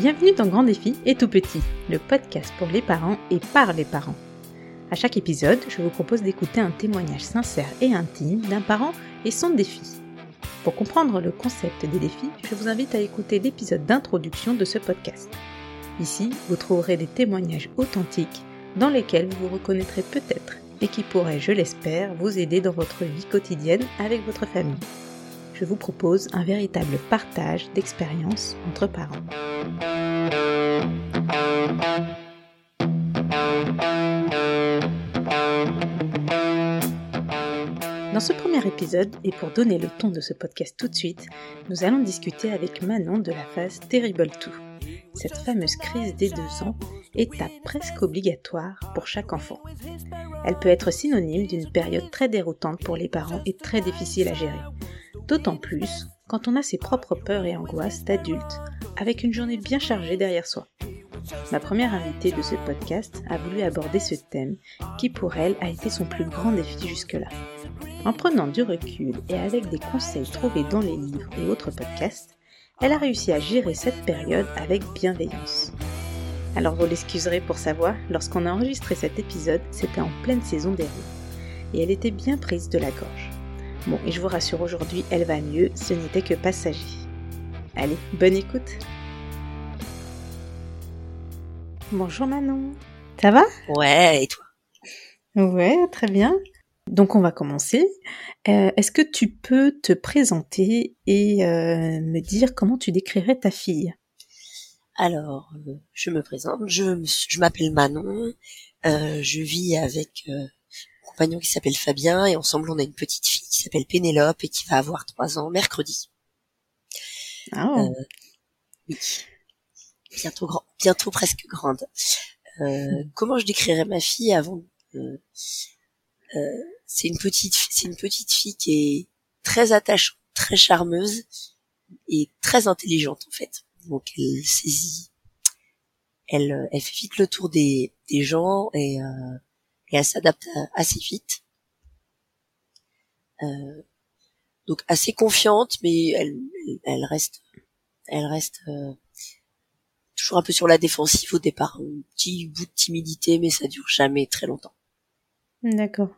Bienvenue dans Grand Défi et Tout Petit, le podcast pour les parents et par les parents. À chaque épisode, je vous propose d'écouter un témoignage sincère et intime d'un parent et son défi. Pour comprendre le concept des défis, je vous invite à écouter l'épisode d'introduction de ce podcast. Ici, vous trouverez des témoignages authentiques dans lesquels vous vous reconnaîtrez peut-être et qui pourraient, je l'espère, vous aider dans votre vie quotidienne avec votre famille je vous propose un véritable partage d'expériences entre parents. Dans ce premier épisode, et pour donner le ton de ce podcast tout de suite, nous allons discuter avec Manon de la phase Terrible 2. Cette fameuse crise des deux ans, étape presque obligatoire pour chaque enfant. Elle peut être synonyme d'une période très déroutante pour les parents et très difficile à gérer, D'autant plus quand on a ses propres peurs et angoisses d'adulte, avec une journée bien chargée derrière soi. Ma première invitée de ce podcast a voulu aborder ce thème qui pour elle a été son plus grand défi jusque-là. En prenant du recul et avec des conseils trouvés dans les livres et autres podcasts, elle a réussi à gérer cette période avec bienveillance. Alors vous l'excuserez pour sa voix, lorsqu'on a enregistré cet épisode, c'était en pleine saison des rues. Et elle était bien prise de la gorge. Bon, et je vous rassure, aujourd'hui, elle va mieux, ce n'était que passager. Allez, bonne écoute. Bonjour Manon. Ça va? Ouais, et toi? Ouais, très bien. Donc on va commencer. Euh, est-ce que tu peux te présenter et euh, me dire comment tu décrirais ta fille? Alors, euh, je me présente, je, je m'appelle Manon, je vis avec compagnon qui s'appelle Fabien et ensemble on a une petite fille qui s'appelle Pénélope et qui va avoir trois ans mercredi. Ah. Euh, oui. Bientôt grand, bientôt presque grande. Euh, comment je décrirais ma fille avant euh, C'est une petite, c'est une petite fille qui est très attachante, très charmeuse et très intelligente en fait. Donc elle saisit, elle, elle fait vite le tour des, des gens et et elle s'adapte assez vite. Euh, donc assez confiante, mais elle, reste, elle reste euh, toujours un peu sur la défensive au départ, un petit bout de timidité, mais ça dure jamais très longtemps. D'accord.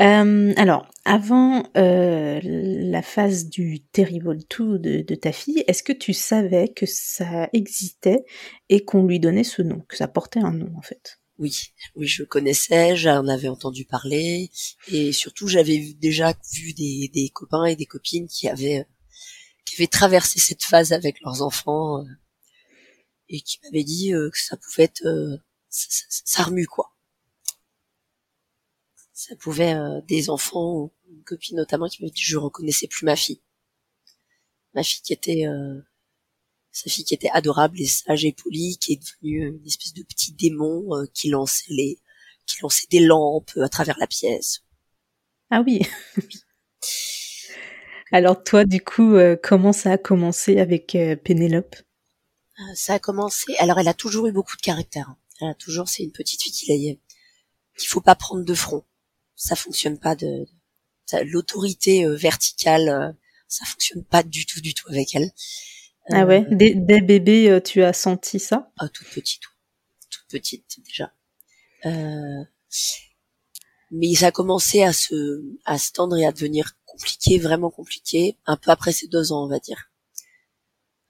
Euh, alors, avant la phase du Terrible 2 de, de ta fille, est-ce que tu savais que ça existait et qu'on lui donnait ce nom, que ça portait un nom en fait? Oui, oui, je connaissais, j'en avais entendu parler, et surtout j'avais déjà vu des, copains et des copines qui avaient qui avaient traversé cette phase avec leurs enfants euh, et qui m'avaient dit euh, que ça pouvait être euh, ça, ça, remue quoi. Ça pouvait des enfants, une copine notamment qui m'avait dit je reconnaissais plus ma fille, ma fille qui était sa fille qui était adorable et sage et polie, qui est devenue une espèce de petit démon euh, qui lançait les, qui lançait des lampes à travers la pièce. Ah oui. Alors toi, du coup, euh, comment ça a commencé avec euh, Pénélope? Ça a commencé. Alors, elle a toujours eu beaucoup de caractère. Hein. Elle a toujours, c'est une petite fille qui qu'il faut pas prendre de front. Ça fonctionne pas de, l'autorité verticale, ça fonctionne pas du tout, du tout avec elle. Ah ouais, euh, dès, dès, bébé, euh, tu as senti ça? Ah, toute petite, toute petite déjà. Euh, mais ça a commencé à se, à se tendre et à devenir compliqué, vraiment compliqué, un peu après ces deux ans, on va dire.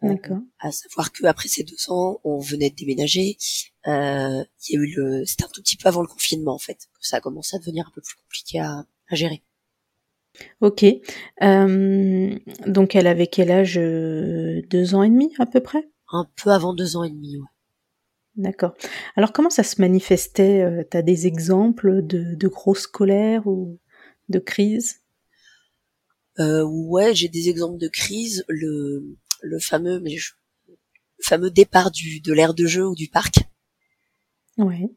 D'accord. à savoir que après ces deux ans, on venait de déménager. Euh, il y a eu le, c'était un tout petit peu avant le confinement en fait, que ça a commencé à devenir un peu plus compliqué à, à gérer. Ok. Euh, donc elle avait quel âge Deux ans et demi à peu près? Un peu avant deux ans et demi, ouais. D'accord. Alors comment ça se manifestait euh, T'as des exemples de, de grosses colères ou de crises? Euh, Ouais, j'ai des exemples de crises. Le, le fameux, mais le fameux départ du, de l'aire de jeu ou du parc. Ouais.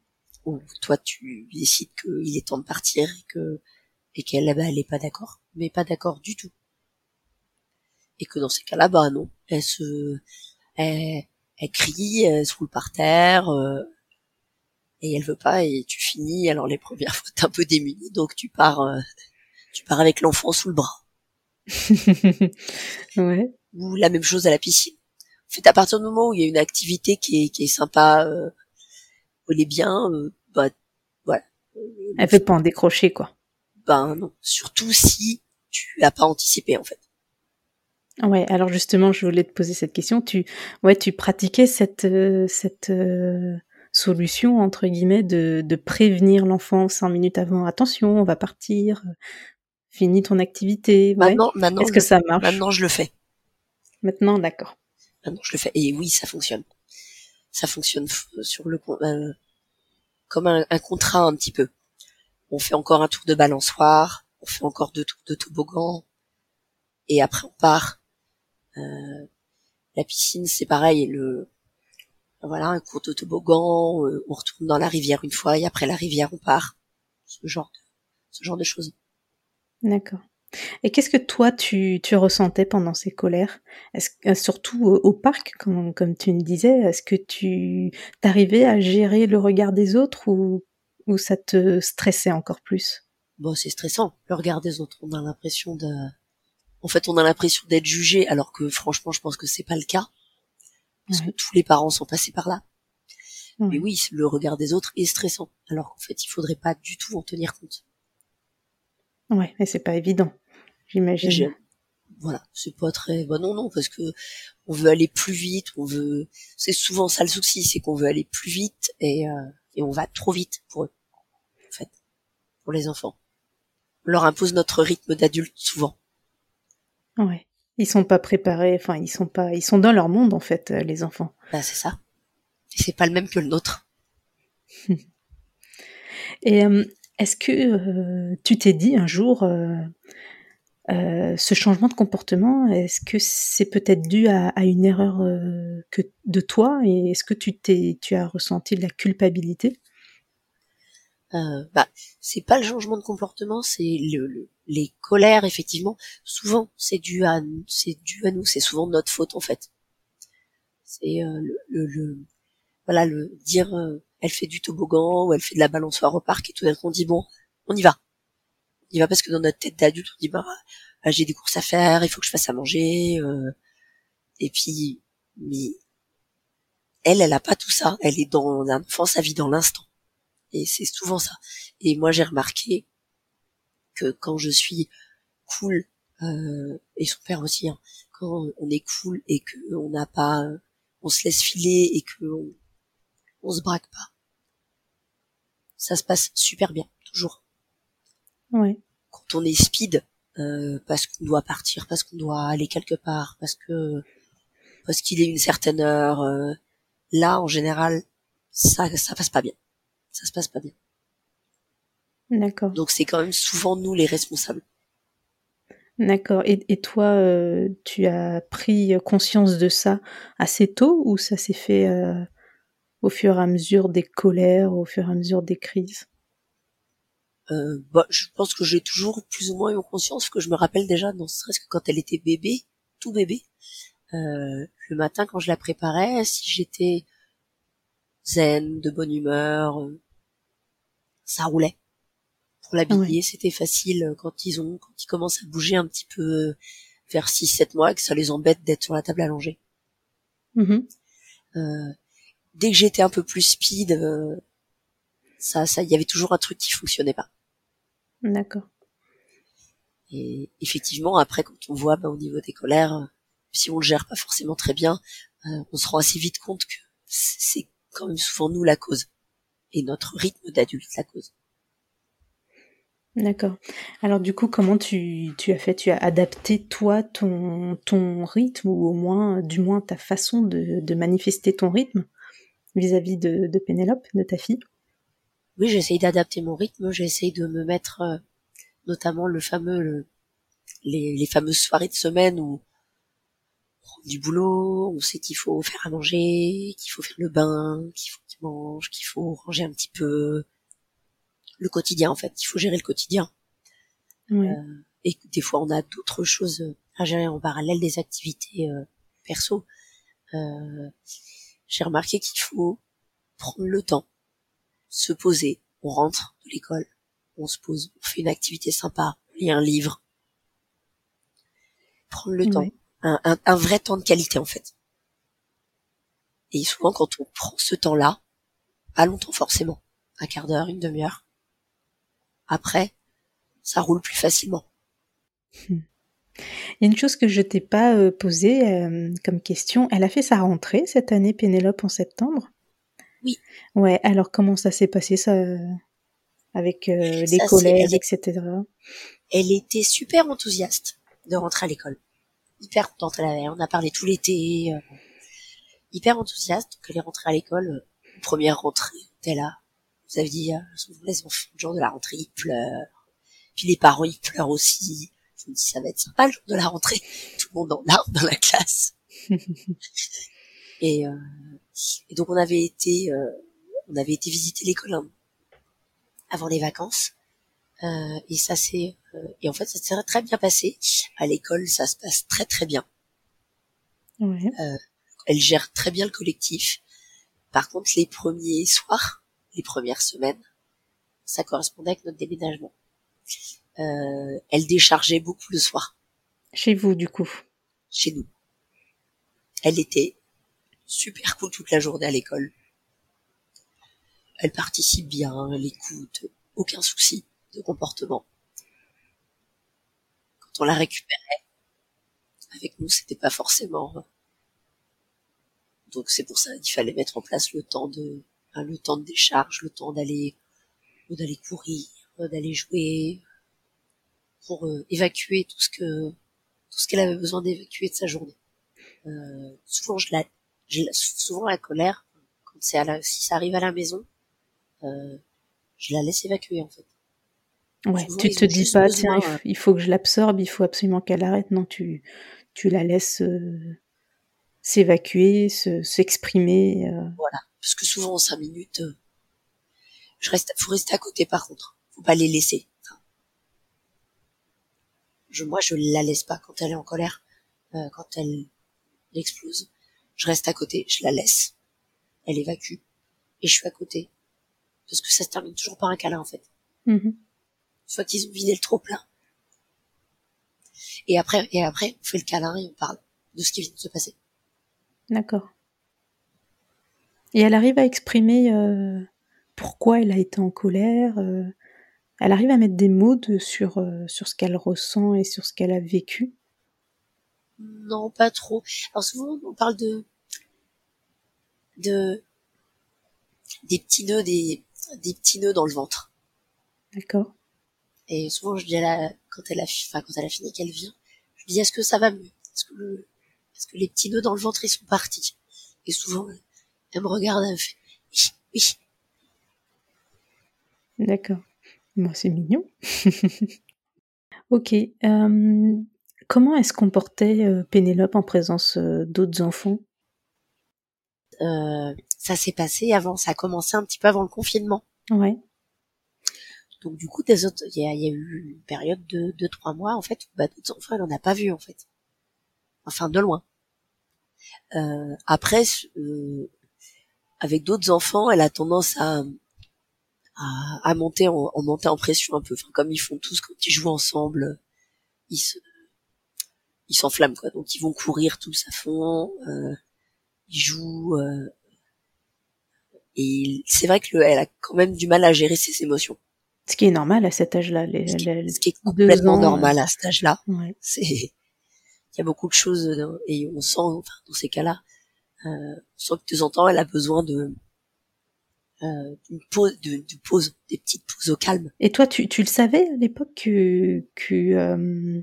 Où toi tu décides qu'il est temps de partir et que et qu'elle là-bas elle est pas d'accord, mais pas d'accord du tout. Et que dans ces cas-là, bah non, elle se, elle, elle crie, elle se roule par terre, euh, et elle veut pas, et tu finis. Alors les premières fois t'es un peu démuni, donc tu pars, euh, tu pars avec l'enfant sous le bras. ouais. Ou la même chose à la piscine. fait, à partir du moment où il y a une activité qui est, qui est sympa, euh, elle est bien, euh, bah voilà. Elle veut pas en décrocher quoi. Ben non, surtout si tu as pas anticipé en fait. Ouais, alors justement, je voulais te poser cette question. Tu, ouais, tu pratiquais cette euh, cette euh, solution entre guillemets de, de prévenir l'enfant cinq minutes avant. Attention, on va partir. Finis ton activité. Maintenant, maintenant, est-ce que ça marche? Maintenant, je le fais. Maintenant, d'accord. Maintenant, je le fais. Et oui, ça fonctionne. Ça fonctionne sur le euh, comme un, un, contrat un petit peu. On fait encore un tour de balançoire, on fait encore deux tours de toboggan, et après on part euh, la piscine, c'est pareil. Le voilà, un court de toboggan, euh, on retourne dans la rivière une fois et après la rivière on part. Ce genre de, ce genre de choses. D'accord. Et qu'est-ce que toi tu, tu ressentais pendant ces colères? Est-ce euh, surtout au, parc, comme, comme tu me disais, est-ce que tu t'arrivais à gérer le regard des autres ou, ou ça te stressait encore plus? Bon, c'est stressant. Le regard des autres, on a l'impression de en fait, on a l'impression d'être jugé, alors que franchement, je pense que c'est pas le cas, parce que tous les parents sont passés par là. Mais oui, le regard des autres est stressant, alors qu'en fait, il faudrait pas du tout en tenir compte. Ouais, mais c'est pas évident, j'imagine. Voilà, c'est pas très bon. Non, non, parce que on veut aller plus vite, on veut. C'est souvent ça le souci, c'est qu'on veut aller plus vite et, euh, et on va trop vite pour eux, en fait, pour les enfants. On leur impose notre rythme d'adulte souvent. Ouais. Ils sont pas préparés, enfin ils sont pas, ils sont dans leur monde en fait, euh, les enfants. Bah c'est ça. Et c'est pas le même que le nôtre. Et euh, est-ce que euh, tu t'es dit un jour, ce changement de comportement, est-ce que c'est peut-être dû à, à, une erreur que de toi? Et est-ce que tu t'es, tu as ressenti de la culpabilité? Euh, bah c'est pas le changement de comportement, c'est le, les colères effectivement. Souvent c'est dû à c'est dû à nous, c'est souvent notre faute en fait. C'est euh, le, le, voilà le dire euh, elle fait du toboggan ou elle fait de la balançoire au parc et tout d'un coup on dit bon on y va, on y va parce que dans notre tête d'adulte on dit bah j'ai des courses à faire, il faut que je fasse à manger et puis mais elle elle a pas tout ça, elle est dans l'enfant sa vie dans l'instant et c'est souvent ça. Et moi, j'ai remarqué que quand je suis cool, euh, et son père aussi, hein, quand on est cool et que on n'a pas, on se laisse filer et que on, on se braque pas, ça se passe super bien, toujours. Ouais. Quand on est speed, euh, parce qu'on doit partir, parce qu'on doit aller quelque part, parce que parce qu'il est une certaine heure, euh, là en général, ça ça passe pas bien ça se passe pas bien. D'accord. Donc c'est quand même souvent nous les responsables. D'accord. Et, et, toi, euh, tu as pris conscience de ça assez tôt ou ça s'est fait euh, au fur et à mesure des colères, au fur et à mesure des crises? Euh, bah, Je pense que j'ai toujours plus ou moins eu conscience, que je me rappelle déjà, non serait-ce que quand elle était bébé, tout bébé, euh, le matin quand je la préparais, si j'étais zen, de bonne humeur, ça roulait. Pour l'habiller, c'était facile euh, quand ils ont, quand ils commencent à bouger un petit peu euh, vers 6-7 mois, que ça les embête d'être sur la table allongée. Mm-hmm. Euh, dès que j'étais un peu plus speed, euh, ça, ça, il y avait toujours un truc qui fonctionnait pas. D'accord. Et effectivement, après, quand on voit bah, au niveau des colères, si on le gère pas forcément très bien, on se rend assez vite compte que c'est quand même souvent nous la cause et notre rythme d'adulte la cause. D'accord. Alors du coup, comment tu, tu as fait? Tu as adapté toi ton, ton rythme ou au moins, du moins ta façon de, manifester ton rythme vis-à-vis de, Pénélope, de ta fille? Oui, j'essaye d'adapter mon rythme. J'essaye de me mettre, euh, notamment le fameux, les, les fameuses soirées de semaine où du boulot, on sait qu'il faut faire à manger, qu'il faut faire le bain, qu'il faut qu'il mange, qu'il faut ranger un petit peu le quotidien en fait. Il faut gérer le quotidien. Euh, et des fois on a d'autres choses à gérer en parallèle des activités euh, perso. Euh, J'ai remarqué qu'il faut prendre le temps, se poser. On rentre de l'école, on se pose, on fait une activité sympa, on lit un livre. Prendre le temps un, un, vrai temps de qualité en fait. Et souvent, quand on prend ce temps-là, pas longtemps forcément, un quart d'heure, une demi-heure, après, ça roule plus facilement. Hmm. Il y a une chose que je t'ai pas euh, posée euh, comme question. Elle a fait sa rentrée cette année, Pénélope, en septembre? Oui. Ouais. Alors comment ça s'est passé ça avec euh, les collègues, etc. Elle était super enthousiaste de rentrer à l'école. Hyper contente. Elle avait, on a parlé tout l'été. hyper enthousiaste. qu'elle est rentrée à l'école. première rentrée, t'es là. Vous avez dit, souvent les enfants, le jour de la rentrée, ils pleurent. Puis les parents, ils pleurent aussi je me dis ça va être sympa le jour de la rentrée, tout le monde en larmes dans la classe. et, euh, et, donc on avait été, euh, on avait été visiter l'école hein, avant les vacances. Euh, et ça s'est, euh, et en fait ça s'est très bien passé. À l'école, ça se passe très très bien. Ouais. Euh, elle gère très bien le collectif. Par contre, les premiers soirs, les premières semaines, ça correspondait avec notre déménagement. Euh, elle déchargeait beaucoup le soir. Chez vous, du coup Chez nous. Elle était super cool toute la journée à l'école. Elle participe bien, elle écoute, aucun souci de comportement. Quand on la récupérait, avec nous, c'était pas forcément. Donc c'est pour ça qu'il fallait mettre en place le temps de, le temps de décharge, le temps d'aller, d'aller courir, d'aller jouer, pour euh, évacuer tout ce que tout ce qu'elle avait besoin d'évacuer de sa journée. Euh, souvent je la, souvent la colère quand c'est à la, si ça arrive à la maison, euh, je la laisse évacuer en fait. Ouais, tu te dis pas tiens il faut que je l'absorbe, il faut absolument qu'elle arrête. Non, tu tu la laisses s'évacuer, s'exprimer. Voilà, parce que souvent en cinq minutes, je reste, faut rester à côté par contre, faut pas les laisser je, moi, je la laisse pas quand elle est en colère, euh, quand elle explose. Je reste à côté, je la laisse. Elle évacue. Et je suis à côté. Parce que ça se termine toujours par un câlin, en fait. Mm-hmm. Une fois qu'ils ont vidé le trop plein. Et après, et après, on fait le câlin et on parle de ce qui vient de se passer. D'accord. Et elle arrive à exprimer euh, pourquoi elle a été en colère, euh, elle arrive à mettre des mots sur, euh, sur ce qu'elle ressent et sur ce qu'elle a vécu Non, pas trop. Alors souvent, on parle de, de des petits nœuds, des, des petits nœuds dans le ventre. D'accord. Et souvent, je dis à la, quand elle a, enfin, quand elle a fini, qu'elle vient, je dis, est-ce que ça va mieux? Est-ce que le, est-ce que les petits nœuds dans le ventre, ils sont partis? Et souvent, elle me regarde, elle me fait, oui, oui. D'accord. Moi, c'est mignon. ok. Euh, comment est-ce qu'on portait euh, Pénélope en présence euh, d'autres enfants? Ça s'est passé avant, ça a commencé un petit peu avant le confinement. Ouais. Donc du coup, des autres, il y a, eu une période de deux trois mois en fait, où bah, d'autres enfants, elle en a pas vu en fait. Enfin, de loin. après, avec d'autres enfants, elle a tendance à à, à monter en, en, monter en pression un peu. Enfin, comme ils font tous quand ils jouent ensemble, ils se, ils s'enflamment quoi. Donc ils vont courir tous à fond, euh, ils jouent. Euh, et c'est vrai que elle a quand même du mal à gérer ses émotions. Ce qui est normal à cet âge-là. Les, ce, qui, ce, qui, est complètement normal à cet âge-là. Ouais. C'est, il y a beaucoup de choses et on sent, enfin, dans ces cas-là, euh, sent que de temps en temps, elle a besoin de euh, pause, de, de, pause, des petites pauses au calme. Et toi, tu, tu le savais à l'époque que, que euh,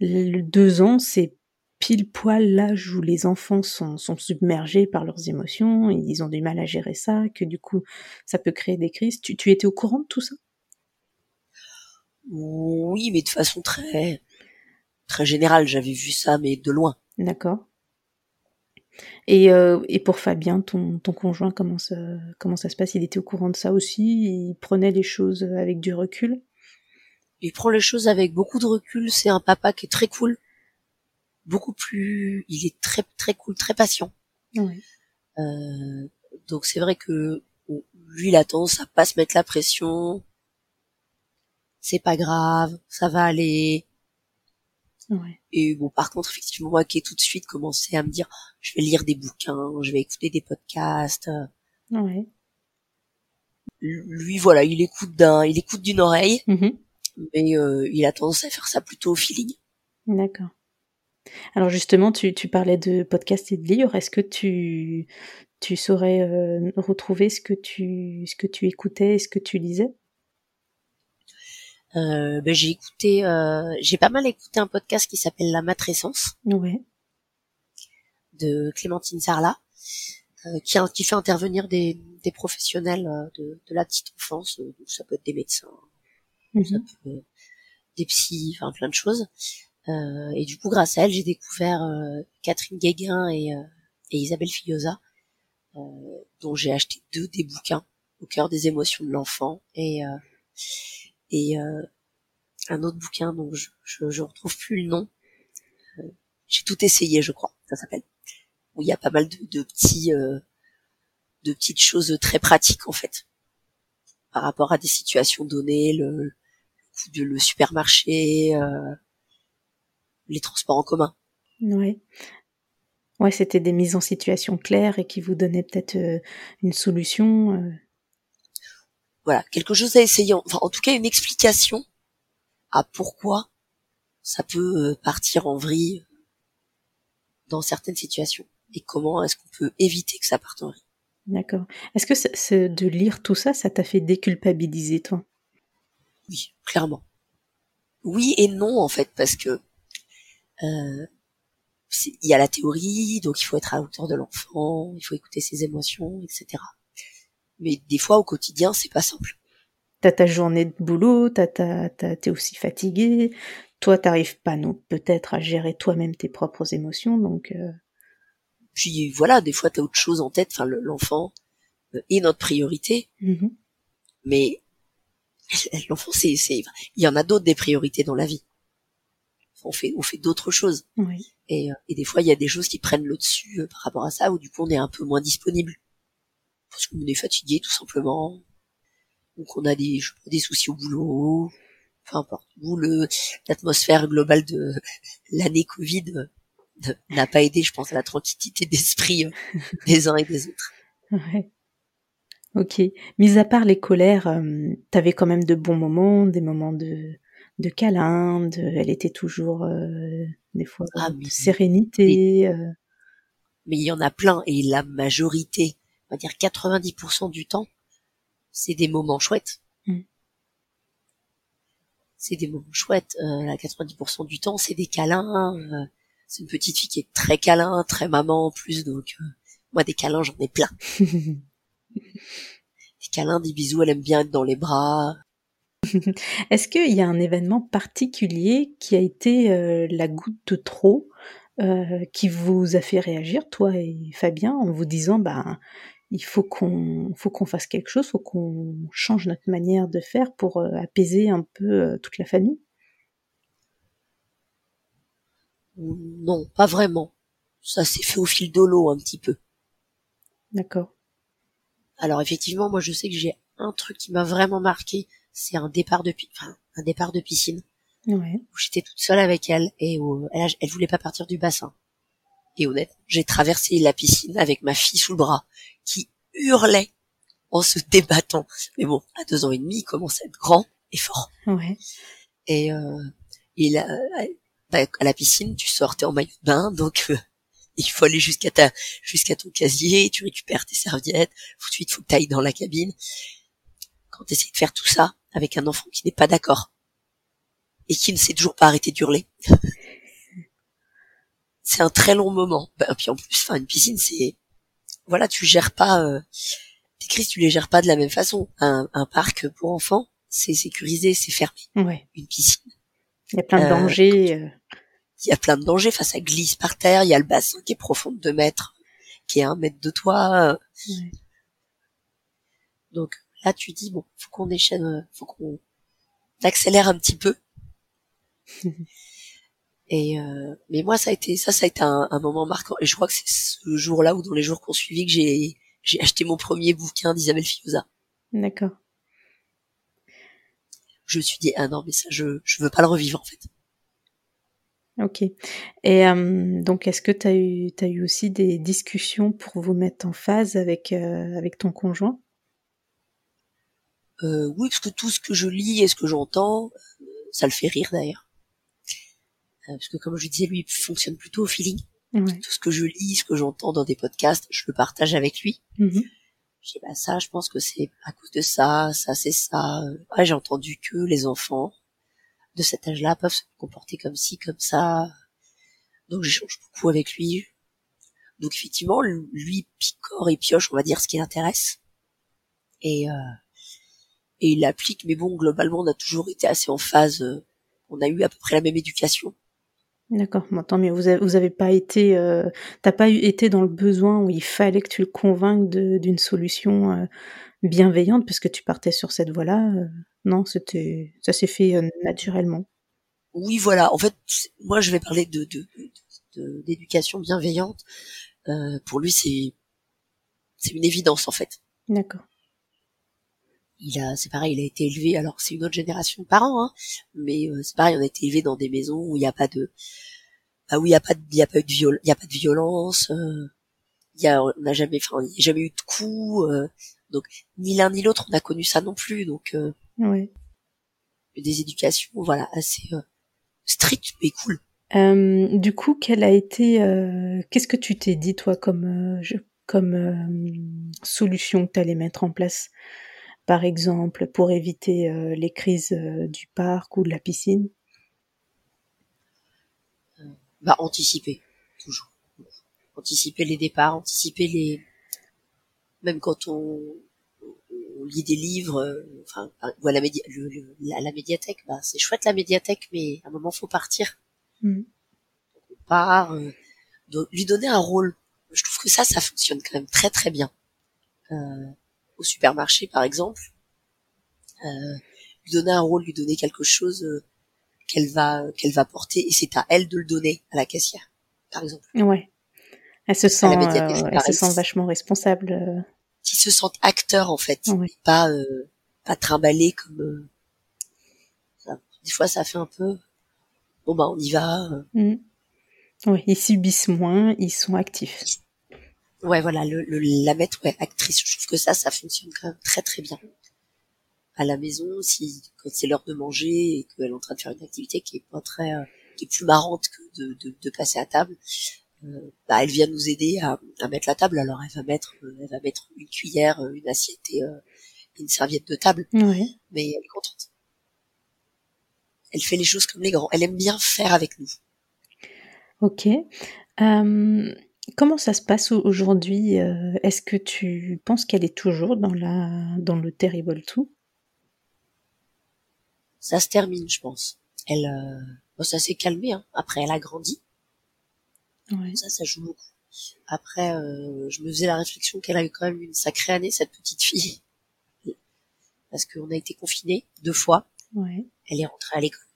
le deux ans, c'est pile poil l'âge où les enfants sont, sont submergés par leurs émotions, ils ont du mal à gérer ça, que du coup, ça peut créer des crises. Tu, tu étais au courant de tout ça? Oui, mais de façon très très générale. J'avais vu ça, mais de loin. D'accord. Et, euh, et pour Fabien, ton, ton conjoint, comment ça, comment ça se passe? Il était au courant de ça aussi? Il prenait les choses avec du recul? Il prend les choses avec beaucoup de recul. C'est un papa qui est très cool. Beaucoup plus... Il est très très cool, très patient. Ouais. Euh, donc c'est vrai que lui, il a tendance à pas se mettre la pression. C'est pas grave, ça va aller. Ouais. Et bon, par contre, effectivement, moi qui ai tout de suite commencé à me dire, je vais lire des bouquins, je vais écouter des podcasts. euh, Ouais. Lui, voilà, il écoute d'un, il écoute d'une oreille, Mhm. mais euh, il a tendance à faire ça plutôt au feeling. D'accord. Alors justement, tu, tu parlais de podcast et de livres. Est-ce que tu, tu saurais euh, retrouver ce que tu, ce que tu écoutais et ce que tu lisais? Euh, ben, j'ai écouté, euh, j'ai pas mal écouté un podcast qui s'appelle La Matrescence Ouais. de Clémentine Sarlat, euh, qui, a- qui fait intervenir des, des professionnels euh, de, de la petite enfance. euh, donc ça peut être des médecins, ça Mhm. peut être des psys, enfin plein de choses. Euh, et du coup, grâce à elle, j'ai découvert euh, Catherine Guéguin et, euh, et Isabelle Fillosa, euh, dont j'ai acheté deux des bouquins au cœur des émotions de l'enfant et euh, et euh, un autre bouquin dont je, je, je retrouve plus le nom. Euh, j'ai tout essayé, je crois, ça s'appelle. Où il y a pas mal de, de petits euh, de petites choses très pratiques en fait par rapport à des situations données, le, de le supermarché, euh, les transports en commun. Ouais. Ouais, c'était des mises en situation claires et qui vous donnaient peut-être une solution. Voilà, quelque chose à essayer, enfin en tout cas une explication à pourquoi ça peut euh, partir en vrille dans certaines situations et comment est-ce qu'on peut éviter que ça parte en vrille. D'accord. Est-ce que c'est- c'est de lire tout ça, ça t'a fait déculpabiliser, toi? Oui, clairement. Oui et non en fait parce que euh, il y a la théorie, donc il faut être à la hauteur de l'enfant, il faut écouter ses émotions, etc. Mais des fois au quotidien c'est pas simple. T'as ta journée de boulot, t'as ta, t'as- t'es aussi fatigué. Toi, t'arrives pas non peut-être à gérer toi-même tes propres émotions, donc euh, Puis voilà, des fois t'as autre chose en tête, enfin le- l'enfant euh, est notre priorité, mhm. mais l'enfant c'est c'est il y en a d'autres des priorités dans la vie. On fait on fait d'autres choses oui. et, euh, et des fois il y a des choses qui prennent le dessus euh, par rapport à ça où du coup on est un peu moins disponible parce qu'on est fatigué tout simplement donc on a des je sais pas, des soucis au boulot peu importe ou le l'atmosphère globale de l'année Covid euh, n'a pas aidé je pense à la tranquillité d'esprit euh, des uns et des autres Ouais. Ok. Mis à part les colères, euh, t'avais quand même de bons moments, des moments de, de câlins, de, elle était toujours euh, des fois Ah, de mais- sérénité. euh, mais il y en a plein et la majorité, va dire 90% du temps, c'est des moments chouettes. Mm. C'est des moments chouettes. Euh, la 90% du temps, c'est des câlins. euh, c'est une petite fille qui est très câlin, très maman en plus, donc euh, moi des câlins j'en ai plein. Des câlins, des bisous, elle aime bien être dans les bras. Est-ce qu'il y a un événement particulier qui a été euh, la goutte de trop, euh, qui vous a fait réagir, toi et Fabien, en vous disant, bah, il faut qu'on, faut qu'on fasse quelque chose, faut qu'on change notre manière de faire pour euh, apaiser un peu euh, toute la famille? Non, pas vraiment. Ça s'est fait au fil de l'eau un petit peu. D'accord. Alors effectivement, moi je sais que j'ai un truc qui m'a vraiment marqué, c'est un départ de enfin, un départ de piscine Ouais. où j'étais toute seule avec elle et où elle, elle voulait pas partir du bassin. Et honnêtement, j'ai traversé la piscine avec ma fille sous le bras qui hurlait en se débattant. Mais bon, à deux ans et demi, il commence à être grand et fort. Ouais. Et, euh, là, bah, à la piscine, tu sortais en maillot de bain, donc euh, il faut aller jusqu'à ta jusqu'à ton casier, tu récupères tes serviettes, ensuite il faut que tu ailles dans la cabine. Quand tu essaies de faire tout ça avec un enfant qui n'est pas d'accord et qui ne sait toujours pas arrêter d'hurler, c'est un très long moment. Bah, puis en plus, enfin une piscine, c'est voilà, tu gères pas euh, tes crises, tu les gères pas de la même façon. Un, un parc pour enfants, c'est sécurisé, c'est fermé. Ouais. Une piscine Il y a plein de Euh, dangers. euh, il y a plein de dangers. Enfin, ça glisse par terre. Il y a le bassin qui est profond de 2 mètres, qui est à un mètre de toi. ouais. Donc là, tu dis bon, faut qu'on déchaîne, euh, faut qu'on accélère un petit peu. Et euh, mais moi, ça a été ça, ça a été un, un moment marquant. Et je crois que c'est ce jour-là ou dans les jours qu'on suivi que j'ai j'ai acheté mon premier bouquin d'Isabelle Fioza. D'accord. Je me suis dit ah non mais ça, je je veux pas le revivre en fait. Ok. Et euh, donc, est-ce que tu as eu, as eu aussi des discussions pour vous mettre en phase avec, euh, avec ton conjoint? Euh, Oui, parce que tout ce que je lis et ce que j'entends, ça le fait rire d'ailleurs. Parce que comme je disais, lui, il fonctionne plutôt au feeling. Tout ce que je lis, ce que j'entends dans des podcasts, je le partage avec lui. Mmh je dis, bah ça, je pense que c'est à cause de ça, ça c'est ça. Ouais, j'ai entendu que les enfants de cet âge-là peuvent se comporter comme ci, comme ça. Donc j'échange beaucoup avec lui. Donc effectivement, lui picore et pioche, on va dire, ce qui l'intéresse. Et, euh, et il l'applique, mais bon, globalement, on a toujours été assez en phase. Euh, on a eu à peu près la même éducation. D'accord, bon, tant mieux. Vous avez, vous avez pas été, euh, t'as pas été dans le besoin où il fallait que tu le convainques d'une solution euh, bienveillante parce que tu partais sur cette voie-là. Euh, non, c'était, ça s'est fait euh, naturellement. Oui, voilà. En fait, moi, je vais parler de d'éducation bienveillante. pour lui, c'est c'est une évidence en fait. D'accord. Il a, c'est pareil, il a été élevé. Alors c'est une autre génération de parents, hein, mais c'est pareil, on a été élevé dans des maisons où il n'y a pas de, bah où il n'y a pas de, il y a pas de viol, il y a pas de violence. il y a, on n'a jamais, enfin, il n'y a jamais eu de coups. Donc ni l'un ni l'autre on a connu ça non plus. Donc euh, des éducations voilà assez euh, strictes mais cool. Euh, du coup, quelle a été, qu'est-ce que tu t'es dit toi comme comme solution que tu allais mettre en place, par exemple, pour éviter les crises du parc ou de la piscine? Bah anticiper toujours, anticiper les départs, anticiper les même quand on, on lit des livres, euh, enfin, ou à la, la, médiathèque, bah, c'est chouette la médiathèque, mais à un moment faut partir. Mm. on part, euh, lui donner un rôle. Je trouve que ça, ça fonctionne quand même très très bien. Euh, au supermarché, par exemple, euh, lui donner un rôle, lui donner quelque chose euh, qu'elle va qu'elle va porter, et c'est à elle de le donner à la caissière, par exemple. Ouais. Elle se sent, elle se sent vachement responsable qui se sentent acteurs en fait, pas euh, pas trimballés comme euh, des fois ça fait un peu bon bah on y va. Euh. Mm. Oui, ils subissent moins, ils sont actifs. Ouais, voilà, le, la mettre ouais, actrice, je trouve que ça, ça fonctionne quand même très très bien. À la maison, si quand c'est l'heure de manger et qu'elle est en train de faire une activité qui est pas très, qui est plus marrante que de, de, de passer à table, euh, bah, elle vient nous aider à, à, mettre la table. Alors elle va mettre, euh, elle va mettre une cuillère, euh, une assiette et une serviette de table. Oui. Mais elle est contente. Elle fait les choses comme les grands. Elle aime bien faire avec nous. Ok. Euh, comment ça se passe aujourd'hui Est-ce que tu penses qu'elle est toujours dans la dans le Terrible tout Ça se termine, je pense. Elle, bon, ça s'est calmé. Hein. Après, elle a grandi. Ça, ça joue beaucoup. Après, euh, je me faisais la réflexion qu'elle a eu quand même une sacrée année, cette petite fille. Parce qu'on a été confinés deux fois. Ouais. Elle est rentrée à l'école.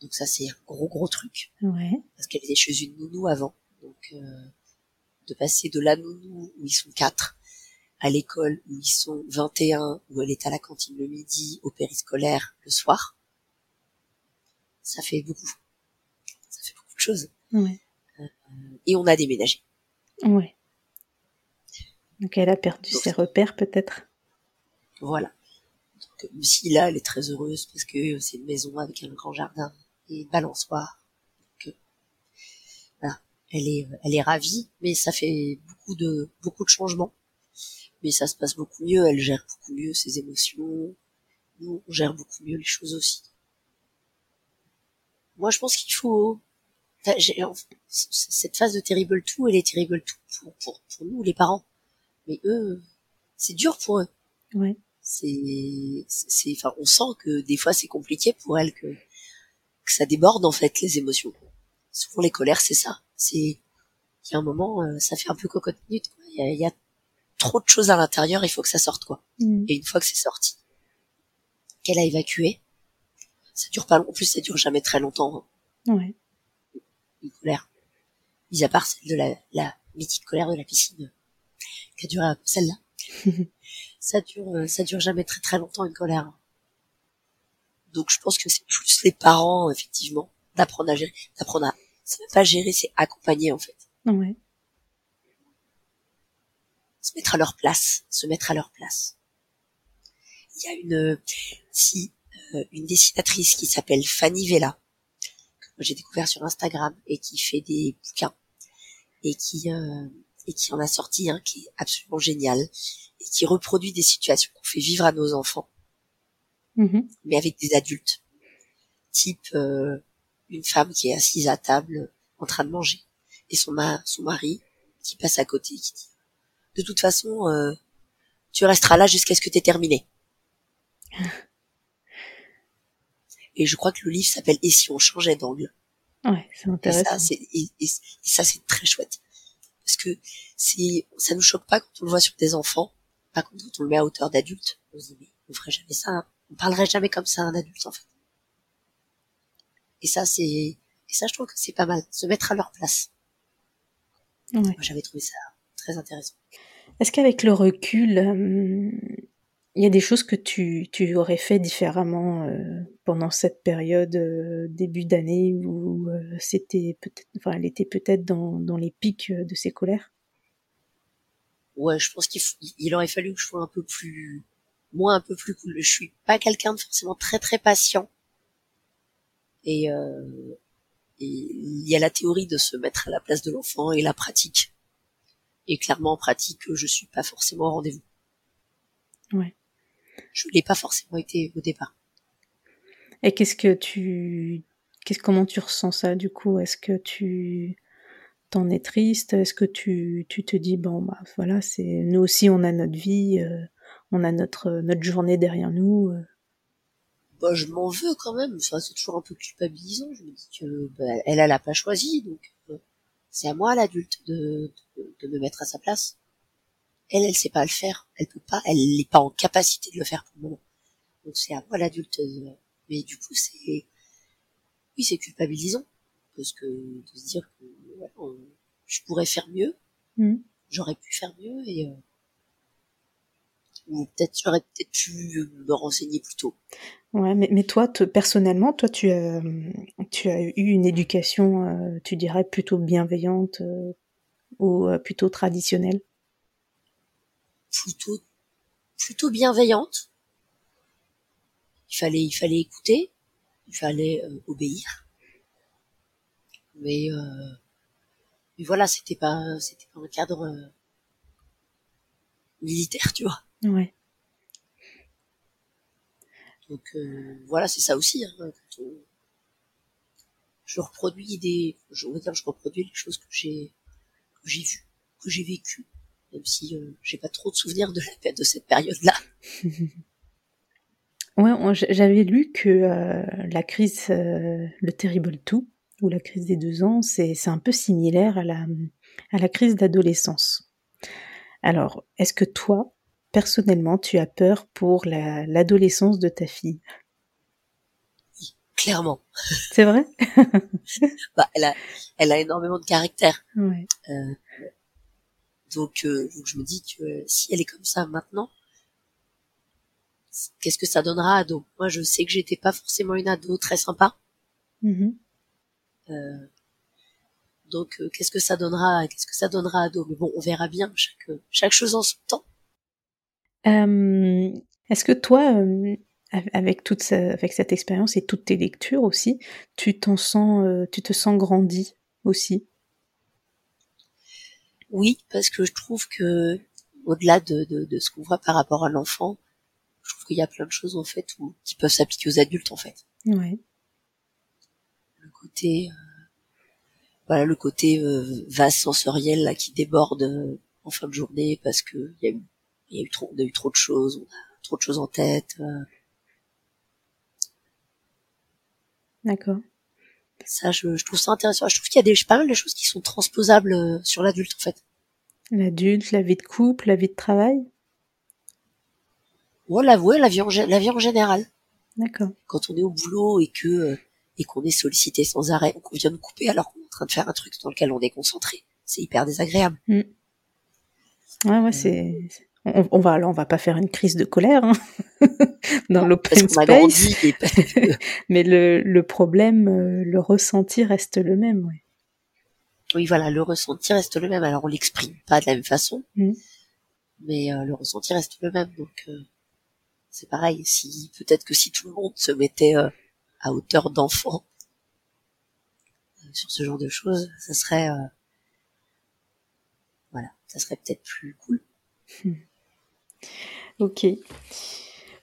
Donc ça, c'est un gros, gros truc. Ouais. Parce qu'elle était chez une nounou avant. Donc, euh, de passer de la nounou, où ils sont quatre, à l'école, où ils sont 21, où elle est à la cantine le midi, au périscolaire le soir, ça fait beaucoup. Ça fait beaucoup de choses. Ouais et on a déménagé. Ouais. Donc elle a perdu ses repères peut-être. Voilà. Donc, si là, elle est très heureuse parce que c'est une maison avec un grand jardin et une balançoire. Elle est, elle est ravie, mais ça fait beaucoup de, beaucoup de changements. Mais ça se passe beaucoup mieux. Elle gère beaucoup mieux ses émotions. Nous, on gère beaucoup mieux les choses aussi. Moi, je pense qu'il faut cette phase de Terrible 2, elle est Terrible 2 pour, pour, pour nous, les parents. Mais eux, c'est dur pour eux. Ouais. C'est, c'est, enfin, on sent que des fois c'est compliqué pour elles que, que ça déborde en fait les émotions. Souvent les colères, c'est ça. C'est, il y a un moment, euh, ça fait un peu cocotte minute. Il y a, trop de choses à l'intérieur, il faut que ça sorte quoi. Mm. Et une fois que c'est sorti, qu'elle a évacué, ça dure pas long. En plus, ça dure jamais très longtemps. Hein. Ouais une colère. Mis à part celle de la, la mythique colère de la piscine, qui a duré celle-là. ça dure, euh, ça dure jamais très très longtemps une colère. Donc je pense que c'est plus les parents, effectivement, d'apprendre à gérer, d'apprendre à c'est même pas gérer, c'est accompagner en fait. Ouais. Se mettre à leur place, se mettre à leur place. Il y a une, si, euh, une dessinatrice qui s'appelle Fanny Vella, que j'ai découvert sur Instagram et qui fait des bouquins et qui euh, et qui en a sorti un qui est absolument génial et qui reproduit des situations qu'on fait vivre à nos enfants, Mhm. mais avec des adultes, type euh, une femme qui est assise à table en train de manger et son ma son mari qui passe à côté qui dit de toute façon euh, tu resteras là jusqu'à ce que tu aies terminé. Et je crois que le livre s'appelle Et si on changeait d'angle. Ouais, c'est Et intéressant. et ça c'est très chouette parce que c'est ça nous choque pas quand on le voit sur des enfants. Par contre, quand on le met à hauteur d'adulte, on se dit mais on ferait jamais ça. hein. On parlerait jamais comme ça à un adulte en fait. Et ça c'est et ça je trouve que c'est pas mal, se mettre à leur place. Ouais. Moi j'avais trouvé ça très intéressant. Est-ce qu'avec le recul, euh, il y a des choses que tu, tu aurais fait différemment euh, pendant cette période euh, début d'année où euh, c'était peut-être, enfin, elle était peut-être dans, dans les pics euh, de ses colères? Ouais, je pense qu'il il aurait fallu que je sois un peu plus moi un peu plus cool. Je suis pas quelqu'un de forcément très très patient. Et euh, et il y a la théorie de se mettre à la place de l'enfant et la pratique. Et clairement en pratique, je suis pas forcément au rendez-vous. Ouais. Je l'ai pas forcément été au départ. Et qu'est-ce que tu, qu'est-ce, comment tu ressens ça du coup? Est-ce que tu t'en es triste? Est-ce que tu, tu te dis bon bah voilà, c'est nous aussi on a notre vie, euh, on a notre notre journée derrière nous. euh. Bah, je m'en veux quand même. Ça, c'est toujours un peu culpabilisant. Je me dis que bah, elle, elle a pas choisi, donc euh, c'est à moi l'adulte de, de, de me mettre à sa place. Elle, elle sait pas le faire. Elle peut pas. Elle n'est pas en capacité de le faire pour le moment. Donc c'est à moi l'adulte. de- Mais du coup, c'est oui, c'est culpabilisant parce que de se dire que on- je pourrais faire mieux. Mhm. J'aurais pu faire mieux et euh, peut-être j'aurais peut-être pu me renseigner plus tôt. Ouais, mais, mais toi, te- personnellement, toi, tu as, tu as eu une éducation, euh, tu dirais, plutôt bienveillante euh, ou euh, plutôt traditionnelle? Plutôt plutôt bienveillante. Il fallait il fallait écouter, il fallait euh, obéir. Mais euh, mais voilà, c'était pas c'était pas un cadre euh, militaire, tu vois. Ouais. Donc euh, voilà, c'est ça aussi. Hein, quand on- Je reproduis des, je, on va dire, je reproduis les choses que j'ai que j'ai vues, que j'ai vécues, même si euh, j'ai pas trop de souvenirs de la de cette période-là. Ouais, j'avais lu que euh, la crise, euh, le Terrible Two, ou la crise des deux ans, c'est c'est un peu similaire à la, à la crise d'adolescence. Alors, est-ce que toi, personnellement, tu as peur pour la- l'adolescence de ta fille? Clairement. C'est vrai? Bah, elle a, elle a énormément de caractère. Ouais. Euh, donc, euh, donc je me dis que euh, si elle est comme ça maintenant, qu'est-ce que ça donnera à ado Moi, je sais que j'étais pas forcément une ado très sympa. Mhm. Euh, donc, euh, qu'est-ce que ça donnera Qu'est-ce que ça donnera à ado Mais bon, on verra bien. Chaque chaque chose en son temps. Euh, Est-ce que toi, euh, av- avec toute avec cette expérience et toutes tes lectures aussi, tu t'en sens, euh, tu te sens grandi aussi? Oui, parce que je trouve que au-delà de, de, de ce qu'on voit par rapport à l'enfant, je trouve qu'il y a plein de choses en fait où, qui peuvent s'appliquer aux adultes en fait. Ouais. le côté euh, voilà le côté euh, vase sensoriel là qui déborde euh, en fin de journée parce que il y a eu il y a eu trop on a eu trop de choses on a trop de choses en tête euh, D'accord. ça je, je trouve ça intéressant je trouve qu'il y a des pas mal de choses qui sont transposables euh, sur l'adulte en fait L'adulte, la vie de couple, la vie de travail? ou l'avouer la vie en la vie en général D'accord. quand on est au boulot et que euh, et qu'on est sollicité sans arrêt ou qu'on vient de couper alors qu'on est en train de faire un truc dans lequel on est concentré c'est hyper désagréable Ouais, ouais, c'est. c'est- On, on va, alors, on va pas faire une crise de colère hein, dans l'open space, et mais le, le problème, euh, le ressenti reste le même. Ouais. Oui, voilà, le ressenti reste le même. Alors on l'exprime pas de la même façon, Mm. mais euh, le ressenti reste le même. Donc euh, c'est pareil. Si peut-être que si tout le monde se mettait euh, à hauteur d'enfant euh, sur ce genre de choses, ça serait euh, voilà, ça serait peut-être plus cool. Ok.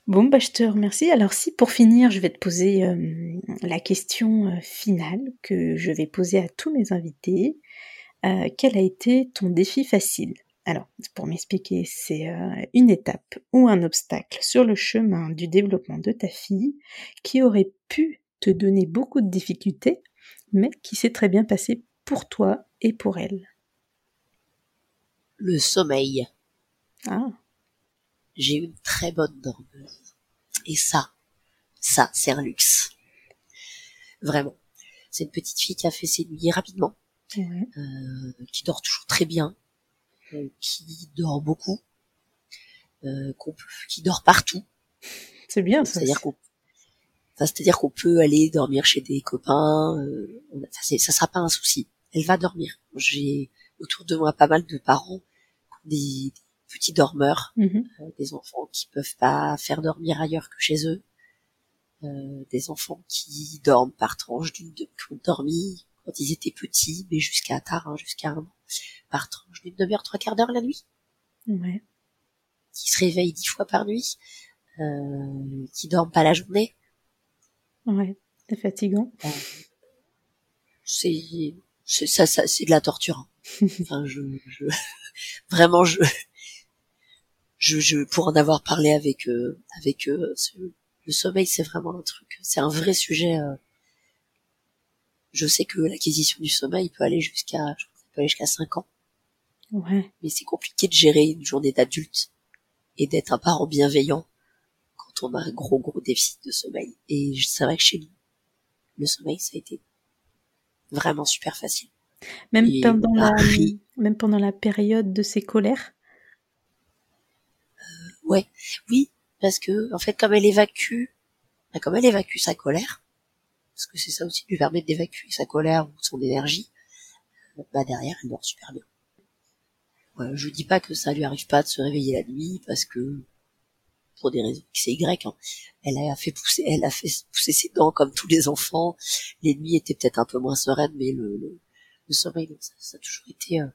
Bon, bah, je te remercie. Alors, si pour finir, je vais te poser euh, la question euh, finale que je vais poser à tous mes invités. Euh, quel a été ton défi facile? Alors, pour m'expliquer, c'est une étape ou un obstacle sur le chemin du développement de ta fille qui aurait pu te donner beaucoup de difficultés, mais qui s'est très bien passé pour toi et pour elle. Le sommeil. Ah, J'ai une très bonne dormeuse. Et ça, ça, c'est un luxe. Vraiment. C'est une petite fille qui a fait ses nuits rapidement, euh, qui dort toujours très bien, euh, qui dort beaucoup, euh, qu'on peut- qui dort partout. c'est bien ça. C'est-à-dire qu'on, enfin, c'est-à-dire qu'on peut aller dormir chez des copains. Euh, on a- enfin, c'est- ça sera pas un souci. Elle va dormir. J'ai autour de moi pas mal de parents, des petits dormeurs, Mhm. euh, des enfants qui peuvent pas faire dormir ailleurs que chez eux, euh, des enfants qui dorment par tranche d'une, qui ont dormi quand ils étaient petits, mais jusqu'à tard, hein, jusqu'à un an, par tranche d'une demi-heure, trois quarts d'heure la nuit, Ouais. qui se réveillent dix fois par nuit, euh, qui dorment pas la journée. Ouais. C'est fatigant. c'est c'est ça, ça c'est de la torture. hein. Enfin, je, je vraiment je je je pour en avoir parlé avec eux avec eux le sommeil c'est vraiment un truc c'est un vrai sujet. euh. Je sais que l'acquisition du sommeil peut aller jusqu'à peut aller jusqu'à 5 ans, Ouais. mais c'est compliqué de gérer une journée d'adulte et d'être un parent bienveillant quand on a un gros gros déficit de sommeil. Et c'est vrai que chez nous le sommeil ça a été vraiment super facile. Même Et pendant la, même pendant la période de ses colères. Ouais, oui, parce que en fait, comme elle évacue, bah, comme elle évacue sa colère, parce que c'est ça aussi lui permet d'évacuer sa colère ou son énergie, bah derrière, elle dort super bien. Ouais, je dis pas que ça lui arrive pas de se réveiller la nuit parce que pour des raisons X et Y, hein, elle a fait pousser, elle a fait pousser ses dents comme tous les enfants. Les nuits étaient peut-être un peu moins sereines, mais le, le, sommeil, ça, a toujours été. euh,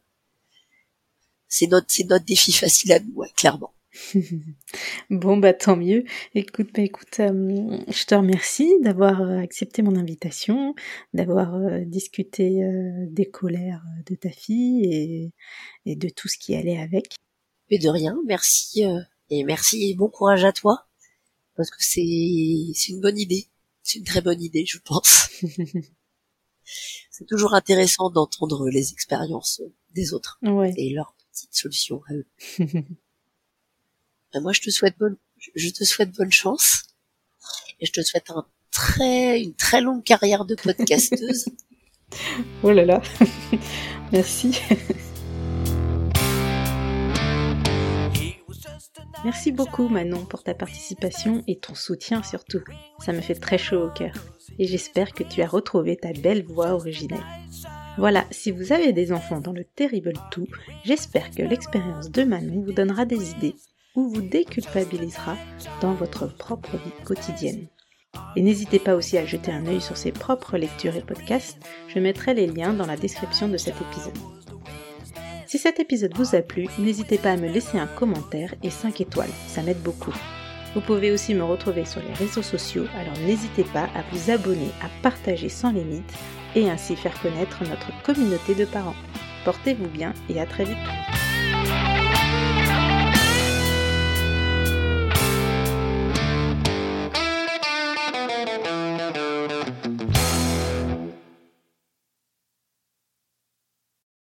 c'est notre, défi facile à nous, clairement. Bon, bah tant mieux. Écoute, bah, écoute, euh, je te remercie d'avoir euh, accepté mon invitation, d'avoir euh, discuté euh, des colères de ta fille et, et de tout ce qui allait avec. Mais de rien, merci et merci et bon courage à toi parce que c'est c'est une bonne idée, c'est une très bonne idée, je pense. c'est toujours intéressant d'entendre les expériences des autres Ouais. et leurs petites solutions à eux. Ben, moi, je te souhaite bonne, je te souhaite bonne chance et je te souhaite un très une très longue carrière de podcasteuse. Oh là là. Merci. Merci beaucoup Manon pour ta participation et ton soutien surtout. Ça me fait très chaud au cœur. Et j'espère que tu as retrouvé ta belle voix originelle. Voilà, si vous avez des enfants dans le Terrible Tout, j'espère que l'expérience de Manon vous donnera des idées ou vous déculpabilisera dans votre propre vie quotidienne. Et n'hésitez pas aussi à jeter un œil sur ses propres lectures et podcasts, je mettrai les liens dans la description de cet épisode. Si cet épisode vous a plu, n'hésitez pas à me laisser un commentaire et 5 étoiles, ça m'aide beaucoup. Vous pouvez aussi me retrouver sur les réseaux sociaux, alors n'hésitez pas à vous abonner, à partager sans limite et ainsi faire connaître notre communauté de parents. Portez-vous bien et à très vite.